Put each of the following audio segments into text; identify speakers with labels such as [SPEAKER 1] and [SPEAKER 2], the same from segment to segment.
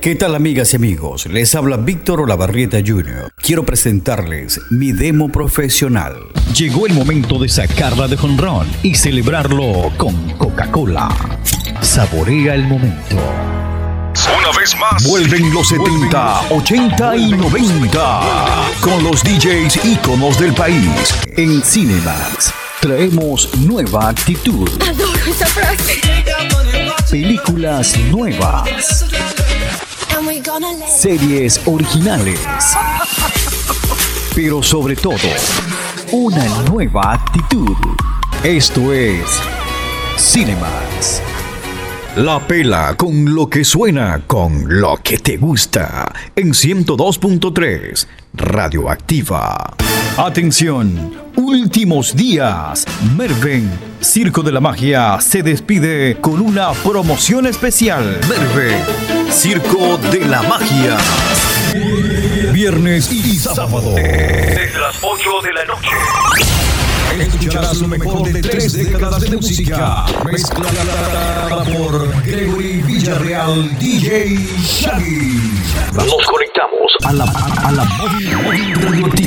[SPEAKER 1] ¿Qué tal amigas y amigos? Les habla Víctor Olavarrieta Jr. Quiero presentarles mi demo profesional.
[SPEAKER 2] Llegó el momento de sacarla de jonrón y celebrarlo con Coca-Cola. Saborea el momento.
[SPEAKER 3] Una vez más,
[SPEAKER 2] Vuelven los 70, 80 y 90 con los DJs íconos del país. En Cinemax traemos nueva actitud.
[SPEAKER 4] Adoro esa frase.
[SPEAKER 2] Películas nuevas. Series originales. Pero sobre todo, una nueva actitud. Esto es Cinemax. La pela con lo que suena, con lo que te gusta. En 102.3, Radioactiva. Atención, últimos días. Merven, Circo de la Magia, se despide con una promoción especial. Merven, Circo de la Magia. Viernes y sábado.
[SPEAKER 3] desde las 8 de la noche.
[SPEAKER 2] Escucharás lo mejor de tres décadas de música. Mezclada por Gregory Villarreal, DJ Shaggy.
[SPEAKER 3] Nos conectamos
[SPEAKER 2] A la, a la móvil, móvil radioactiva.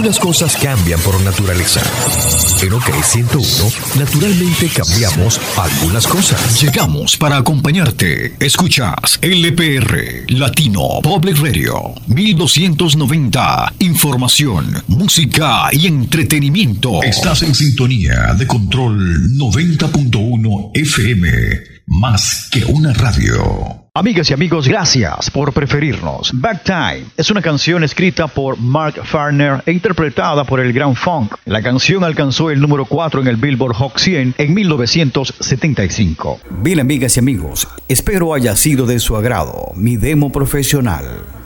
[SPEAKER 5] Algunas cosas cambian por naturaleza. En OK 101, naturalmente cambiamos algunas cosas.
[SPEAKER 2] Llegamos para acompañarte. Escuchas LPR Latino Public Radio 1290. Información, música y entretenimiento. Estás en sintonía de control 90.1 FM. Más que una radio. Amigas y amigos, gracias por preferirnos. Backtime es una canción escrita por Mark Farner e interpretada por el Gran Funk. La canción alcanzó el número 4 en el Billboard Hot 100 en 1975.
[SPEAKER 1] Bien amigas y amigos, espero haya sido de su agrado mi demo profesional.